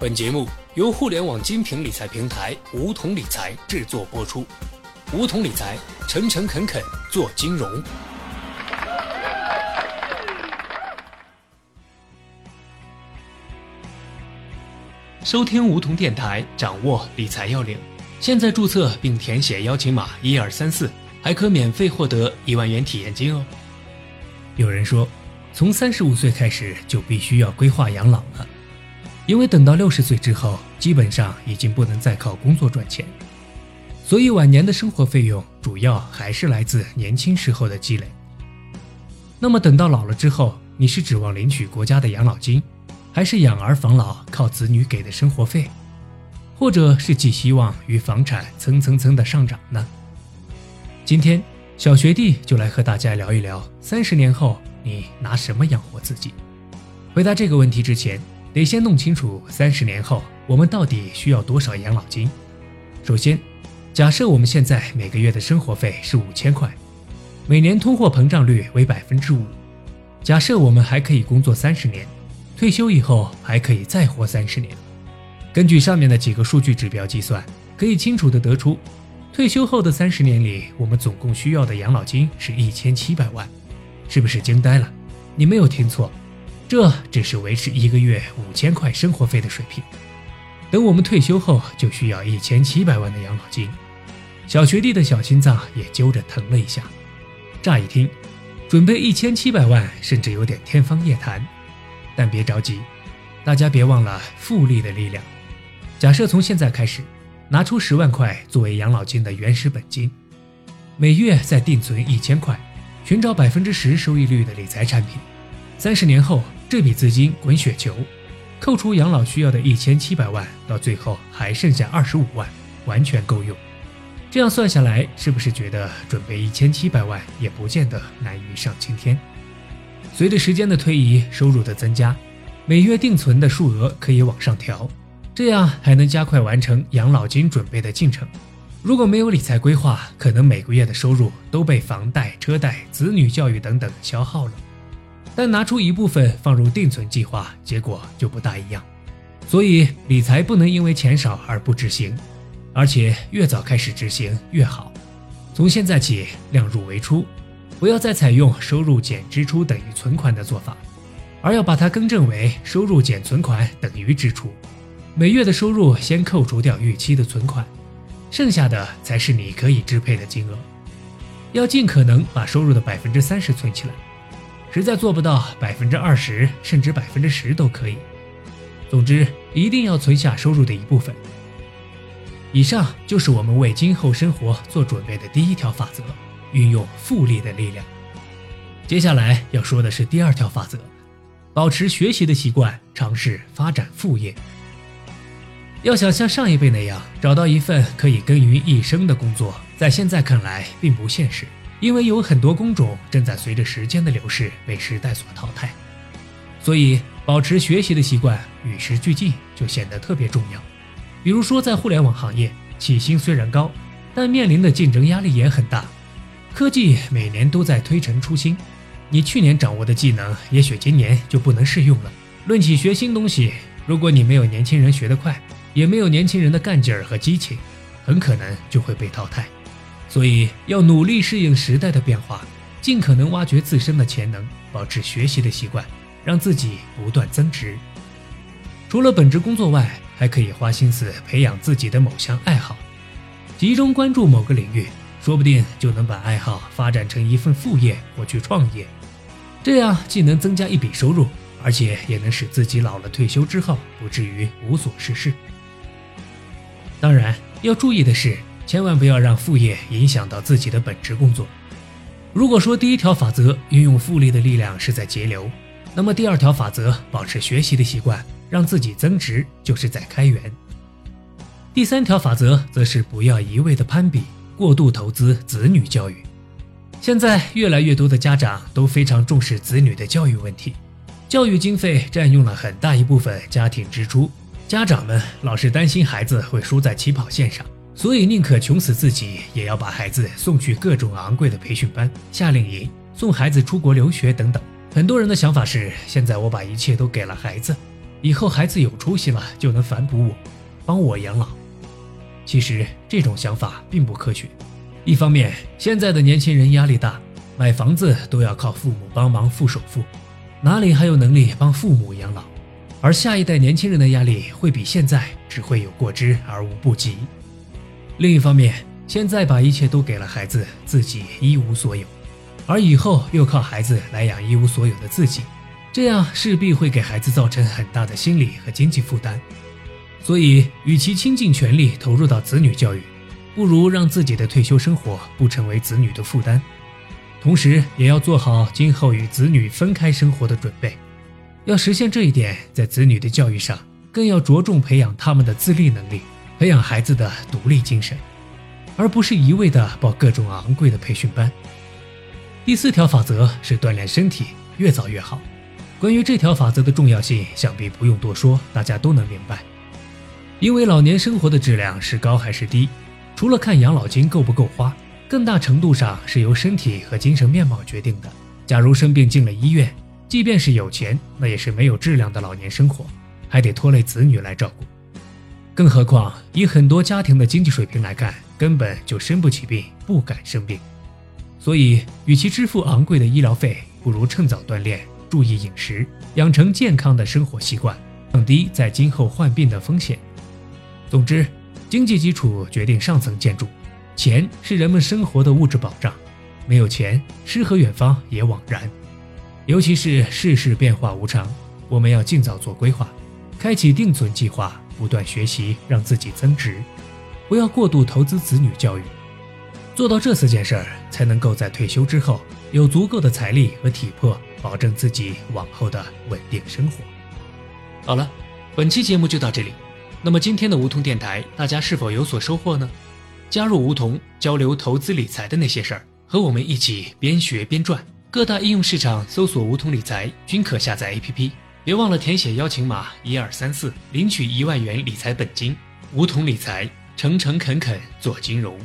本节目由互联网精品理财平台梧桐理财制作播出。梧桐理财，诚诚恳恳做金融。收听梧桐电台，掌握理财要领。现在注册并填写邀请码一二三四，还可免费获得一万元体验金哦。有人说，从三十五岁开始就必须要规划养老了。因为等到六十岁之后，基本上已经不能再靠工作赚钱，所以晚年的生活费用主要还是来自年轻时候的积累。那么等到老了之后，你是指望领取国家的养老金，还是养儿防老靠子女给的生活费，或者是寄希望于房产蹭蹭蹭的上涨呢？今天小学弟就来和大家聊一聊，三十年后你拿什么养活自己？回答这个问题之前。得先弄清楚三十年后我们到底需要多少养老金。首先，假设我们现在每个月的生活费是五千块，每年通货膨胀率为百分之五。假设我们还可以工作三十年，退休以后还可以再活三十年。根据上面的几个数据指标计算，可以清楚的得出，退休后的三十年里，我们总共需要的养老金是一千七百万。是不是惊呆了？你没有听错。这只是维持一个月五千块生活费的水平，等我们退休后就需要一千七百万的养老金。小学弟的小心脏也揪着疼了一下。乍一听，准备一千七百万甚至有点天方夜谭。但别着急，大家别忘了复利的力量。假设从现在开始，拿出十万块作为养老金的原始本金，每月再定存一千块，寻找百分之十收益率的理财产品。三十年后。这笔资金滚雪球，扣除养老需要的一千七百万，到最后还剩下二十五万，完全够用。这样算下来，是不是觉得准备一千七百万也不见得难于上青天？随着时间的推移，收入的增加，每月定存的数额可以往上调，这样还能加快完成养老金准备的进程。如果没有理财规划，可能每个月的收入都被房贷、车贷、子女教育等等消耗了。但拿出一部分放入定存计划，结果就不大一样。所以理财不能因为钱少而不执行，而且越早开始执行越好。从现在起量入为出，不要再采用收入减支出等于存款的做法，而要把它更正为收入减存款等于支出。每月的收入先扣除掉预期的存款，剩下的才是你可以支配的金额。要尽可能把收入的百分之三十存起来。实在做不到百分之二十，甚至百分之十都可以。总之，一定要存下收入的一部分。以上就是我们为今后生活做准备的第一条法则：运用复利的力量。接下来要说的是第二条法则：保持学习的习惯，尝试发展副业。要想像上一辈那样找到一份可以耕耘一生的工作，在现在看来并不现实。因为有很多工种正在随着时间的流逝被时代所淘汰，所以保持学习的习惯，与时俱进就显得特别重要。比如说，在互联网行业，起薪虽然高，但面临的竞争压力也很大。科技每年都在推陈出新，你去年掌握的技能，也许今年就不能适用了。论起学新东西，如果你没有年轻人学得快，也没有年轻人的干劲儿和激情，很可能就会被淘汰。所以要努力适应时代的变化，尽可能挖掘自身的潜能，保持学习的习惯，让自己不断增值。除了本职工作外，还可以花心思培养自己的某项爱好，集中关注某个领域，说不定就能把爱好发展成一份副业或去创业。这样既能增加一笔收入，而且也能使自己老了退休之后不至于无所事事。当然要注意的是。千万不要让副业影响到自己的本职工作。如果说第一条法则运用复利的力量是在节流，那么第二条法则保持学习的习惯，让自己增值，就是在开源。第三条法则则是不要一味的攀比，过度投资子女教育。现在越来越多的家长都非常重视子女的教育问题，教育经费占用了很大一部分家庭支出，家长们老是担心孩子会输在起跑线上。所以宁可穷死自己，也要把孩子送去各种昂贵的培训班、夏令营，送孩子出国留学等等。很多人的想法是：现在我把一切都给了孩子，以后孩子有出息了就能反哺我，帮我养老。其实这种想法并不科学。一方面，现在的年轻人压力大，买房子都要靠父母帮忙付首付，哪里还有能力帮父母养老？而下一代年轻人的压力会比现在只会有过之而无不及。另一方面，现在把一切都给了孩子，自己一无所有，而以后又靠孩子来养一无所有的自己，这样势必会给孩子造成很大的心理和经济负担。所以，与其倾尽全力投入到子女教育，不如让自己的退休生活不成为子女的负担，同时也要做好今后与子女分开生活的准备。要实现这一点，在子女的教育上，更要着重培养他们的自立能力，培养孩子的独立精神，而不是一味的报各种昂贵的培训班。第四条法则是锻炼身体，越早越好。关于这条法则的重要性，想必不用多说，大家都能明白。因为老年生活的质量是高还是低，除了看养老金够不够花，更大程度上是由身体和精神面貌决定的。假如生病进了医院，即便是有钱，那也是没有质量的老年生活，还得拖累子女来照顾。更何况，以很多家庭的经济水平来看，根本就生不起病，不敢生病。所以，与其支付昂贵的医疗费，不如趁早锻炼，注意饮食，养成健康的生活习惯，降低在今后患病的风险。总之，经济基础决定上层建筑，钱是人们生活的物质保障，没有钱，诗和远方也枉然。尤其是世事变化无常，我们要尽早做规划，开启定存计划，不断学习，让自己增值，不要过度投资子女教育。做到这四件事儿，才能够在退休之后有足够的财力和体魄，保证自己往后的稳定生活。好了，本期节目就到这里。那么今天的梧桐电台，大家是否有所收获呢？加入梧桐，交流投资理财的那些事儿，和我们一起边学边赚。各大应用市场搜索“梧桐理财”均可下载 APP，别忘了填写邀请码一二三四，领取一万元理财本金。梧桐理财，诚诚恳恳做金融。